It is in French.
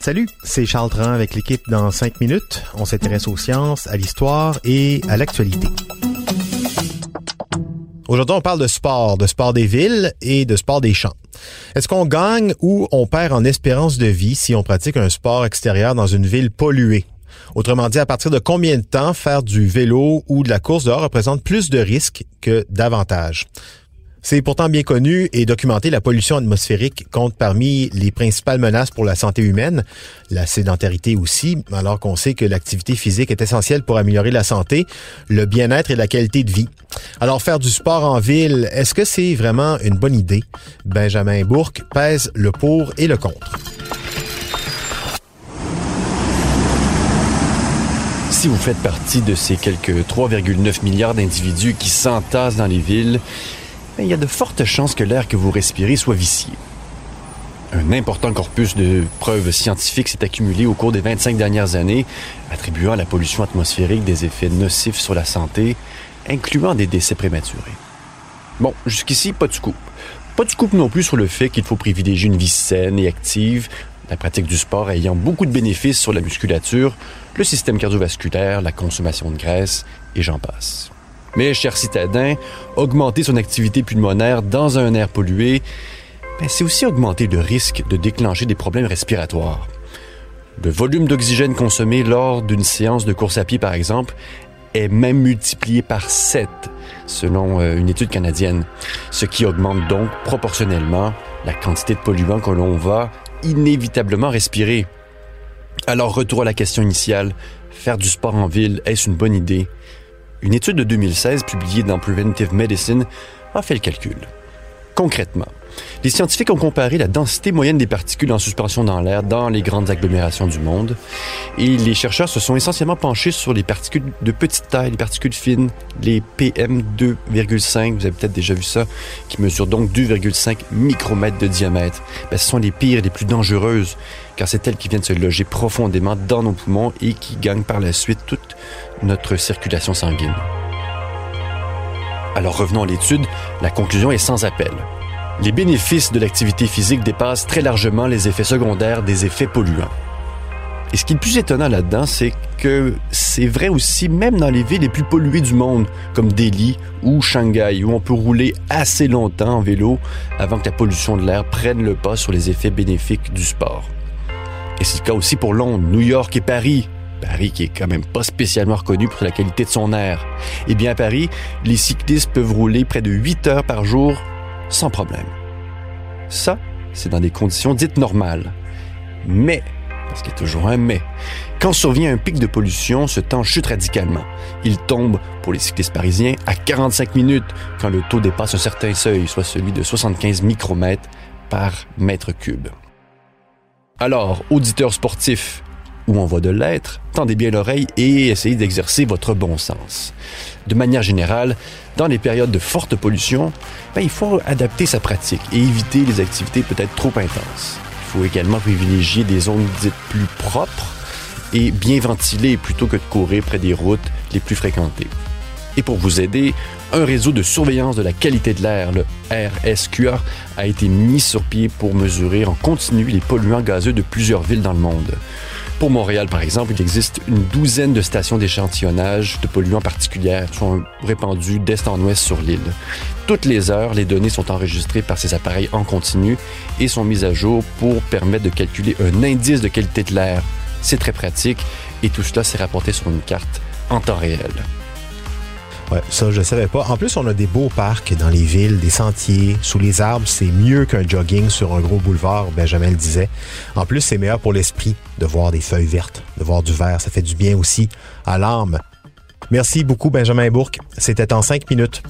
Salut, c'est Charles Tran avec l'équipe dans 5 minutes. On s'intéresse aux sciences, à l'histoire et à l'actualité. Aujourd'hui, on parle de sport, de sport des villes et de sport des champs. Est-ce qu'on gagne ou on perd en espérance de vie si on pratique un sport extérieur dans une ville polluée? Autrement dit, à partir de combien de temps faire du vélo ou de la course dehors représente plus de risques que d'avantages? C'est pourtant bien connu et documenté, la pollution atmosphérique compte parmi les principales menaces pour la santé humaine, la sédentarité aussi, alors qu'on sait que l'activité physique est essentielle pour améliorer la santé, le bien-être et la qualité de vie. Alors faire du sport en ville, est-ce que c'est vraiment une bonne idée? Benjamin Bourque pèse le pour et le contre. Si vous faites partie de ces quelques 3,9 milliards d'individus qui s'entassent dans les villes, il y a de fortes chances que l'air que vous respirez soit vicié. Un important corpus de preuves scientifiques s'est accumulé au cours des 25 dernières années, attribuant à la pollution atmosphérique des effets nocifs sur la santé, incluant des décès prématurés. Bon, jusqu'ici, pas de scoop. Pas de scoop non plus sur le fait qu'il faut privilégier une vie saine et active, la pratique du sport ayant beaucoup de bénéfices sur la musculature, le système cardiovasculaire, la consommation de graisse, et j'en passe. Mais, cher citadin, augmenter son activité pulmonaire dans un air pollué, ben, c'est aussi augmenter le risque de déclencher des problèmes respiratoires. Le volume d'oxygène consommé lors d'une séance de course à pied, par exemple, est même multiplié par 7, selon euh, une étude canadienne, ce qui augmente donc proportionnellement la quantité de polluants que l'on va inévitablement respirer. Alors, retour à la question initiale, faire du sport en ville, est-ce une bonne idée? Une étude de 2016 publiée dans Preventive Medicine a fait le calcul. Concrètement, les scientifiques ont comparé la densité moyenne des particules en suspension dans l'air dans les grandes agglomérations du monde et les chercheurs se sont essentiellement penchés sur les particules de petite taille, les particules fines, les PM2,5, vous avez peut-être déjà vu ça, qui mesurent donc 2,5 micromètres de diamètre. Ben, ce sont les pires, les plus dangereuses, car c'est elles qui viennent se loger profondément dans nos poumons et qui gagnent par la suite toute notre circulation sanguine. Alors revenons à l'étude, la conclusion est sans appel. Les bénéfices de l'activité physique dépassent très largement les effets secondaires des effets polluants. Et ce qui est le plus étonnant là-dedans, c'est que c'est vrai aussi même dans les villes les plus polluées du monde, comme Delhi ou Shanghai, où on peut rouler assez longtemps en vélo avant que la pollution de l'air prenne le pas sur les effets bénéfiques du sport. Et c'est le cas aussi pour Londres, New York et Paris, Paris qui est quand même pas spécialement reconnu pour la qualité de son air. Eh bien, à Paris, les cyclistes peuvent rouler près de 8 heures par jour sans problème. Ça, c'est dans des conditions dites normales. Mais, parce qu'il y a toujours un mais, quand survient un pic de pollution, ce temps chute radicalement. Il tombe, pour les cyclistes parisiens, à 45 minutes quand le taux dépasse un certain seuil, soit celui de 75 micromètres par mètre cube. Alors, auditeurs sportifs, où on voit de l'être, tendez bien l'oreille et essayez d'exercer votre bon sens. De manière générale, dans les périodes de forte pollution, ben, il faut adapter sa pratique et éviter les activités peut-être trop intenses. Il faut également privilégier des zones dites plus propres et bien ventilées plutôt que de courir près des routes les plus fréquentées. Et pour vous aider, un réseau de surveillance de la qualité de l'air, le RSQA, a été mis sur pied pour mesurer en continu les polluants gazeux de plusieurs villes dans le monde. Pour Montréal, par exemple, il existe une douzaine de stations d'échantillonnage de polluants particuliers qui sont répandues d'est en ouest sur l'île. Toutes les heures, les données sont enregistrées par ces appareils en continu et sont mises à jour pour permettre de calculer un indice de qualité de l'air. C'est très pratique et tout cela s'est rapporté sur une carte en temps réel. Ouais, ça, je savais pas. En plus, on a des beaux parcs dans les villes, des sentiers, sous les arbres. C'est mieux qu'un jogging sur un gros boulevard, Benjamin le disait. En plus, c'est meilleur pour l'esprit de voir des feuilles vertes, de voir du vert. Ça fait du bien aussi à l'âme. Merci beaucoup, Benjamin Bourque. C'était en cinq minutes.